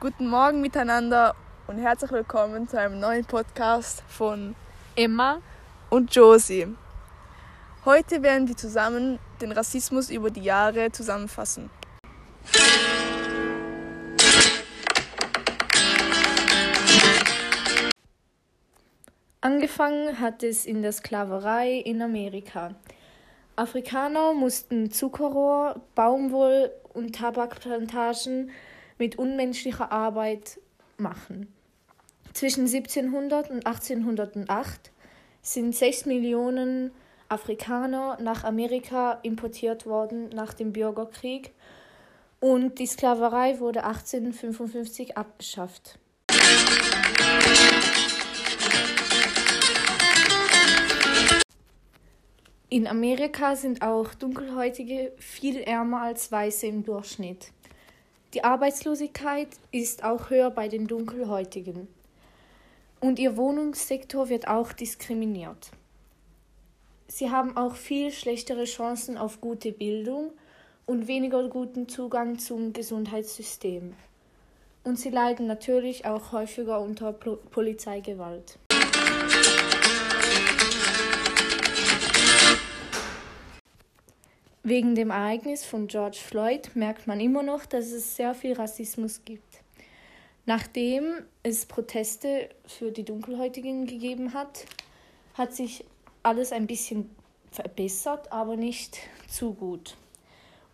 Guten Morgen miteinander und herzlich willkommen zu einem neuen Podcast von Emma und Josie. Heute werden wir zusammen den Rassismus über die Jahre zusammenfassen. Angefangen hat es in der Sklaverei in Amerika. Afrikaner mussten Zuckerrohr, Baumwoll und Tabakplantagen mit unmenschlicher Arbeit machen. Zwischen 1700 und 1808 sind 6 Millionen Afrikaner nach Amerika importiert worden nach dem Bürgerkrieg und die Sklaverei wurde 1855 abgeschafft. In Amerika sind auch Dunkelhäutige viel ärmer als Weiße im Durchschnitt. Die Arbeitslosigkeit ist auch höher bei den Dunkelhäutigen. Und ihr Wohnungssektor wird auch diskriminiert. Sie haben auch viel schlechtere Chancen auf gute Bildung und weniger guten Zugang zum Gesundheitssystem. Und sie leiden natürlich auch häufiger unter Polizeigewalt. Wegen dem Ereignis von George Floyd merkt man immer noch, dass es sehr viel Rassismus gibt. Nachdem es Proteste für die Dunkelhäutigen gegeben hat, hat sich alles ein bisschen verbessert, aber nicht zu gut.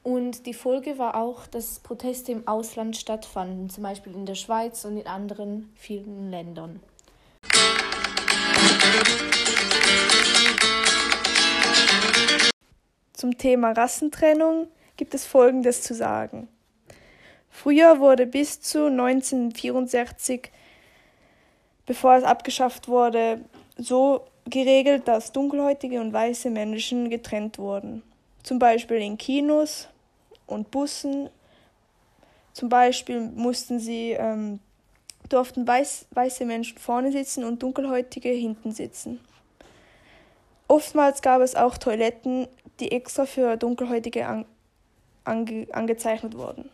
Und die Folge war auch, dass Proteste im Ausland stattfanden, zum Beispiel in der Schweiz und in anderen vielen Ländern. Zum Thema Rassentrennung gibt es Folgendes zu sagen. Früher wurde bis zu 1964, bevor es abgeschafft wurde, so geregelt, dass dunkelhäutige und weiße Menschen getrennt wurden. Zum Beispiel in Kinos und Bussen. Zum Beispiel mussten sie, ähm, durften weiß, weiße Menschen vorne sitzen und dunkelhäutige hinten sitzen. Oftmals gab es auch Toiletten, die extra für Dunkelhäutige an, ange, angezeichnet wurden.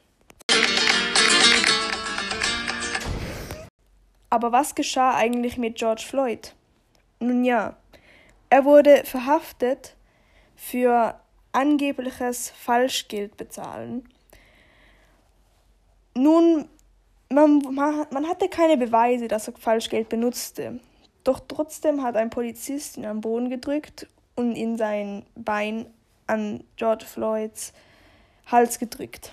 Aber was geschah eigentlich mit George Floyd? Nun ja, er wurde verhaftet für angebliches Falschgeld bezahlen. Nun, man, man hatte keine Beweise, dass er Falschgeld benutzte. Doch trotzdem hat ein Polizist ihn am Boden gedrückt und in sein Bein an George Floyds Hals gedrückt.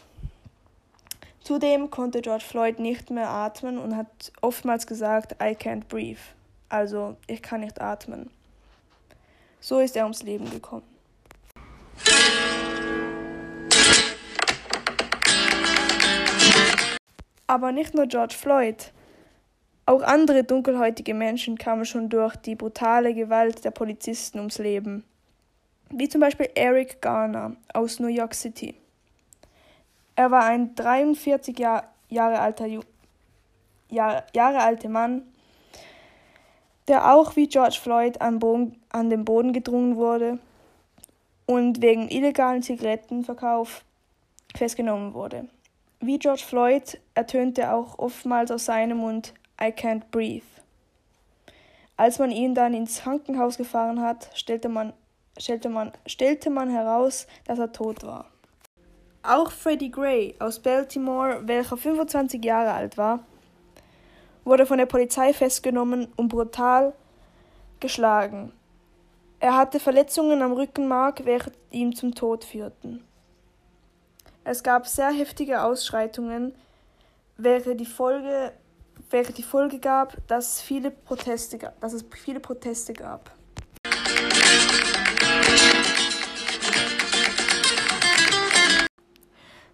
Zudem konnte George Floyd nicht mehr atmen und hat oftmals gesagt, I can't breathe, also ich kann nicht atmen. So ist er ums Leben gekommen. Aber nicht nur George Floyd. Auch andere dunkelhäutige Menschen kamen schon durch die brutale Gewalt der Polizisten ums Leben, wie zum Beispiel Eric Garner aus New York City. Er war ein 43 Jahr, Jahre, alter, Jahr, Jahre alter Mann, der auch wie George Floyd an, Boden, an den Boden gedrungen wurde und wegen illegalen Zigarettenverkauf festgenommen wurde. Wie George Floyd ertönte auch oftmals aus seinem Mund I can't breathe. Als man ihn dann ins Krankenhaus gefahren hat, stellte man, stellte man, stellte man heraus, dass er tot war. Auch Freddie Gray aus Baltimore, welcher 25 Jahre alt war, wurde von der Polizei festgenommen und brutal geschlagen. Er hatte Verletzungen am Rückenmark, welche ihm zum Tod führten. Es gab sehr heftige Ausschreitungen, welche die Folge welche die Folge gab, dass, viele Proteste, dass es viele Proteste gab.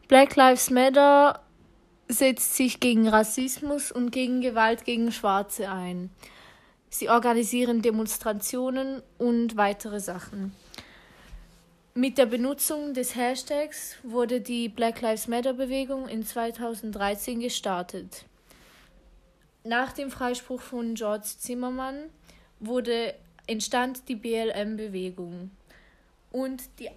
Black Lives Matter setzt sich gegen Rassismus und gegen Gewalt gegen Schwarze ein. Sie organisieren Demonstrationen und weitere Sachen. Mit der Benutzung des Hashtags wurde die Black Lives Matter Bewegung in 2013 gestartet. Nach dem Freispruch von George Zimmermann wurde, entstand die BLM-Bewegung. Und die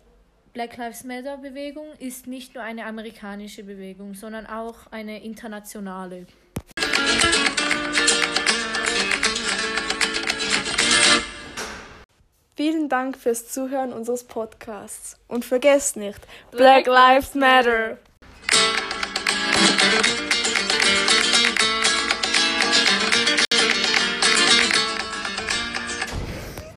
Black Lives Matter Bewegung ist nicht nur eine amerikanische Bewegung, sondern auch eine internationale. Vielen Dank fürs Zuhören unseres Podcasts und vergesst nicht, Black Lives Matter!